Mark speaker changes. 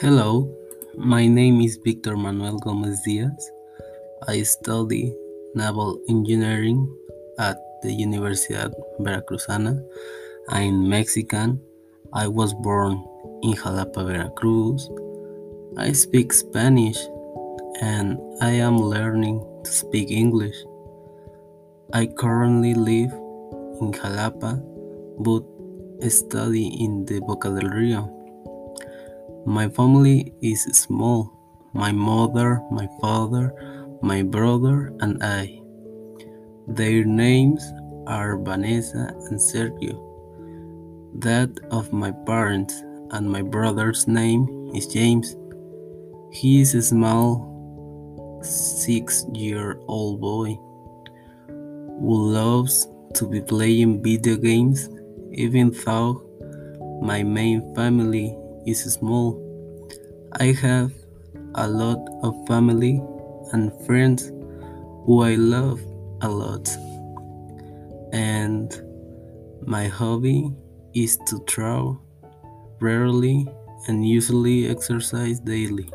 Speaker 1: Hello, my name is Victor Manuel Gomez Diaz. I study naval engineering at the Universidad Veracruzana. I'm Mexican. I was born in Jalapa, Veracruz. I speak Spanish and I am learning to speak English. I currently live in Jalapa but study in the Boca del Rio. My family is small. My mother, my father, my brother, and I. Their names are Vanessa and Sergio. That of my parents and my brother's name is James. He is a small six year old boy who loves to be playing video games even though my main family is small. I have a lot of family and friends who I love a lot. And my hobby is to draw rarely and usually exercise daily.